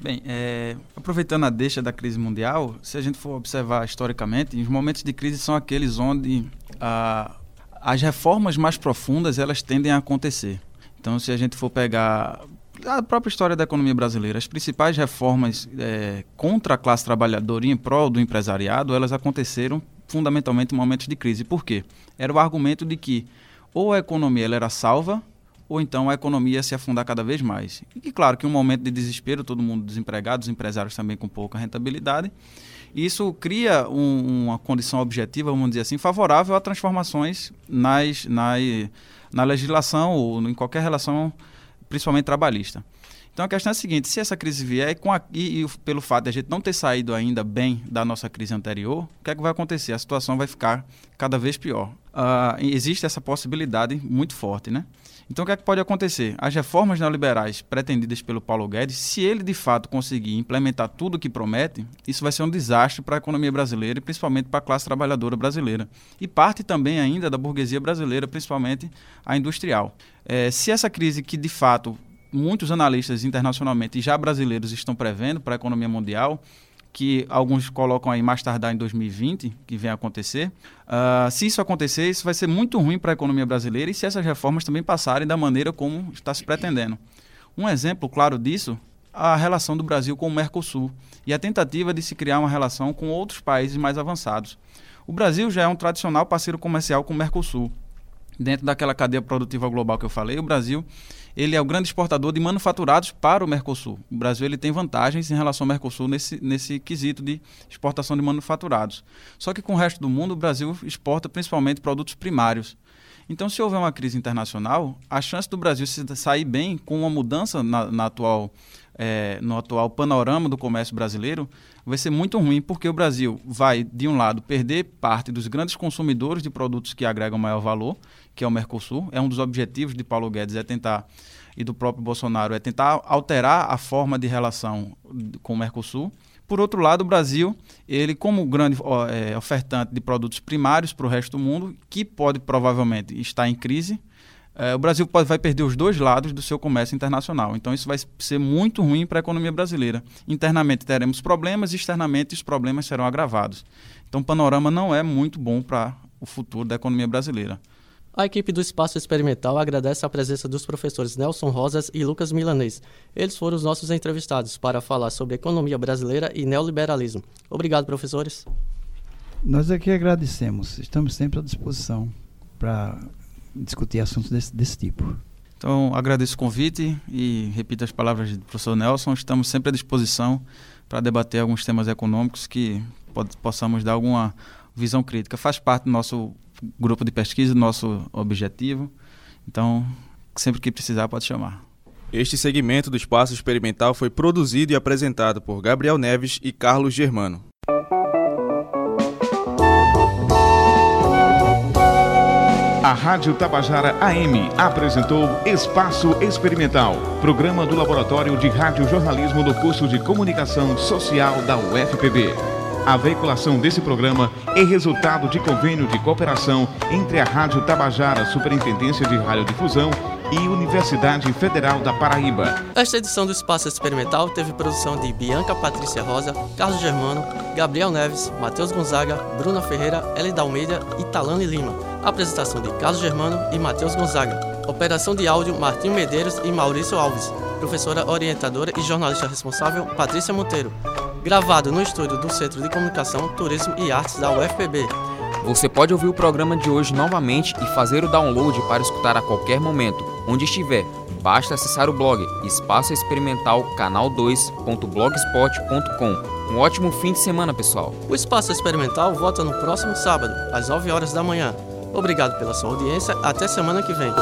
Bem, é, aproveitando a deixa da crise mundial, se a gente for observar historicamente, os momentos de crise são aqueles onde a, as reformas mais profundas elas tendem a acontecer. Então, se a gente for pegar a própria história da economia brasileira, as principais reformas é, contra a classe trabalhadora e em prol do empresariado, elas aconteceram fundamentalmente em momentos de crise. Por quê? Era o argumento de que ou a economia ela era salva ou então a economia ia se afundar cada vez mais. E claro que um momento de desespero, todo mundo desempregado, os empresários também com pouca rentabilidade, isso cria um, uma condição objetiva, vamos dizer assim, favorável a transformações nas, na, na legislação ou em qualquer relação principalmente trabalhista. Então a questão é a seguinte: se essa crise vier com a, e, e, pelo fato de a gente não ter saído ainda bem da nossa crise anterior, o que é que vai acontecer? A situação vai ficar cada vez pior. Uh, existe essa possibilidade muito forte, né? Então o que é que pode acontecer? As reformas neoliberais pretendidas pelo Paulo Guedes, se ele de fato conseguir implementar tudo o que promete, isso vai ser um desastre para a economia brasileira e principalmente para a classe trabalhadora brasileira. E parte também ainda da burguesia brasileira, principalmente a industrial. É, se essa crise que de fato muitos analistas internacionalmente e já brasileiros estão prevendo para a economia mundial, que alguns colocam aí mais tardar em 2020, que vem a acontecer. Uh, se isso acontecer, isso vai ser muito ruim para a economia brasileira e se essas reformas também passarem da maneira como está se pretendendo. Um exemplo claro disso, a relação do Brasil com o Mercosul e a tentativa de se criar uma relação com outros países mais avançados. O Brasil já é um tradicional parceiro comercial com o Mercosul. Dentro daquela cadeia produtiva global que eu falei, o Brasil ele é o grande exportador de manufaturados para o Mercosul. O Brasil ele tem vantagens em relação ao Mercosul nesse, nesse quesito de exportação de manufaturados. Só que com o resto do mundo, o Brasil exporta principalmente produtos primários. Então, se houver uma crise internacional, a chance do Brasil se sair bem com uma mudança na, na atual, é, no atual panorama do comércio brasileiro vai ser muito ruim, porque o Brasil vai, de um lado, perder parte dos grandes consumidores de produtos que agregam maior valor, que é o Mercosul. É um dos objetivos de Paulo Guedes, é tentar, e do próprio Bolsonaro, é tentar alterar a forma de relação com o Mercosul. Por outro lado, o Brasil, ele como grande é, ofertante de produtos primários para o resto do mundo, que pode provavelmente estar em crise, é, o Brasil pode, vai perder os dois lados do seu comércio internacional. Então, isso vai ser muito ruim para a economia brasileira. Internamente teremos problemas, externamente os problemas serão agravados. Então, o panorama não é muito bom para o futuro da economia brasileira. A equipe do Espaço Experimental agradece a presença dos professores Nelson Rosas e Lucas Milanês. Eles foram os nossos entrevistados para falar sobre economia brasileira e neoliberalismo. Obrigado, professores. Nós aqui agradecemos. Estamos sempre à disposição para discutir assuntos desse, desse tipo. Então, agradeço o convite e repito as palavras do professor Nelson. Estamos sempre à disposição para debater alguns temas econômicos que pode, possamos dar alguma visão crítica. Faz parte do nosso grupo de pesquisa, nosso objetivo. Então, sempre que precisar, pode chamar. Este segmento do Espaço Experimental foi produzido e apresentado por Gabriel Neves e Carlos Germano. A Rádio Tabajara AM apresentou Espaço Experimental, programa do Laboratório de Rádio Jornalismo do curso de Comunicação Social da UFPB. A veiculação desse programa é resultado de convênio de cooperação entre a Rádio Tabajara, Superintendência de Radiodifusão e Universidade Federal da Paraíba. Esta edição do Espaço Experimental teve produção de Bianca Patrícia Rosa, Carlos Germano, Gabriel Neves, Matheus Gonzaga, Bruna Ferreira, Elida Almeida e Talane Lima. Apresentação de Carlos Germano e Matheus Gonzaga. Operação de áudio Martinho Medeiros e Maurício Alves. Professora orientadora e jornalista responsável Patrícia Monteiro gravado no estúdio do Centro de Comunicação, Turismo e Artes da UFPB. Você pode ouvir o programa de hoje novamente e fazer o download para escutar a qualquer momento, onde estiver. Basta acessar o blog Espaço Experimental canal2.blogspot.com. Um ótimo fim de semana, pessoal. O Espaço Experimental volta no próximo sábado, às 9 horas da manhã. Obrigado pela sua audiência. Até semana que vem.